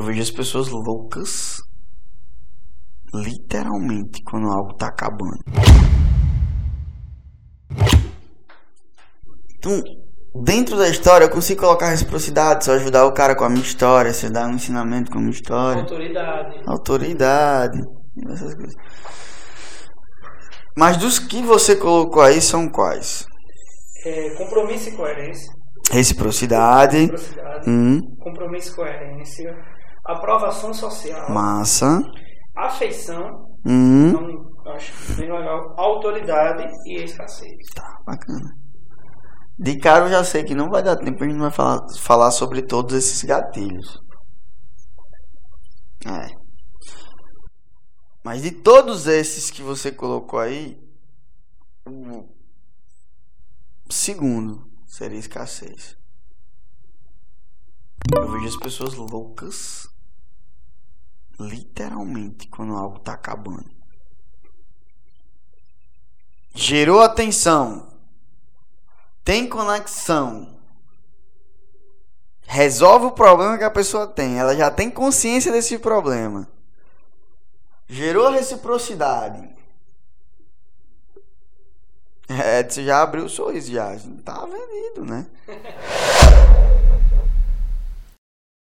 Eu vejo as pessoas loucas, literalmente, quando algo tá acabando. Então, dentro da história, eu consigo colocar reciprocidade, só ajudar o cara com a minha história, se dar um ensinamento com a minha história. Autoridade. Autoridade, essas coisas. Mas dos que você colocou aí são quais? É, compromisso e coerência. Reciprocidade. Reciprocidade. Hum, Compromisso e coerência. Aprovação social. massa. Afeição. Hum, Então, acho bem legal. Autoridade e escassez. tá, bacana. De cara eu já sei que não vai dar tempo, a gente vai falar, falar sobre todos esses gatilhos. É. Mas de todos esses que você colocou aí, o segundo seria escassez. Eu vejo as pessoas loucas, literalmente, quando algo tá acabando. Gerou atenção, tem conexão, resolve o problema que a pessoa tem, ela já tem consciência desse problema. Gerou reciprocidade. É, você já abriu o sorriso já. Tá vendido, né?